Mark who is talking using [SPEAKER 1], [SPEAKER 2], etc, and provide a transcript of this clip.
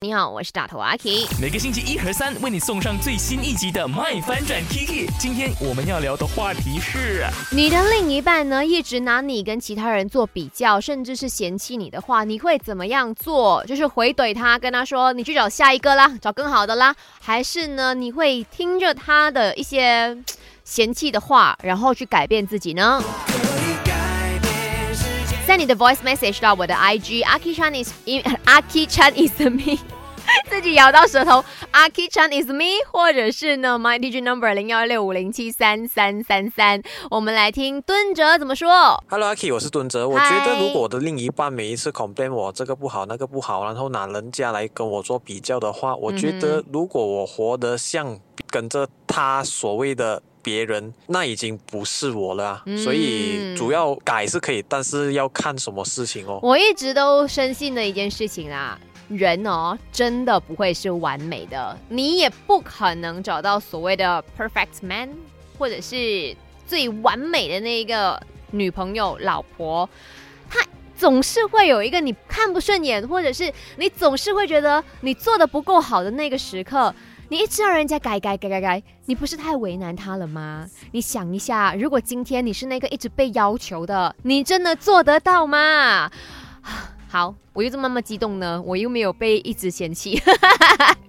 [SPEAKER 1] 你好，我是大头阿 K。
[SPEAKER 2] 每个星期一和三为你送上最新一集的《麦翻转 Kiki》。今天我们要聊的话题是：
[SPEAKER 1] 你的另一半呢，一直拿你跟其他人做比较，甚至是嫌弃你的话，你会怎么样做？就是回怼他，跟他说你去找下一个啦，找更好的啦，还是呢，你会听着他的一些 嫌弃的话，然后去改变自己呢？在你的 voice message 到我的 IG Aki Chan is Aki Chan is me，自己咬到舌头 Aki Chan is me，或者是呢 My DJ number 零幺六五零七三三三三，我们来听敦哲怎么说。
[SPEAKER 3] Hello Aki，我是敦哲。我觉得如果我的另一半每一次 complain 我这个不好那个不好，然后拿人家来跟我做比较的话，我觉得如果我活得像跟着他所谓的别人，那已经不是我了啊。所以主要改是可以，但是要看什么事情哦。
[SPEAKER 1] 我一直都深信的一件事情啦，人哦，真的不会是完美的，你也不可能找到所谓的 perfect man，或者是最完美的那一个女朋友、老婆，她总是会有一个你看不顺眼，或者是你总是会觉得你做的不够好的那个时刻。你一直让人家改改改改改，你不是太为难他了吗？你想一下，如果今天你是那个一直被要求的，你真的做得到吗？好，我又这么那么激动呢，我又没有被一直嫌弃。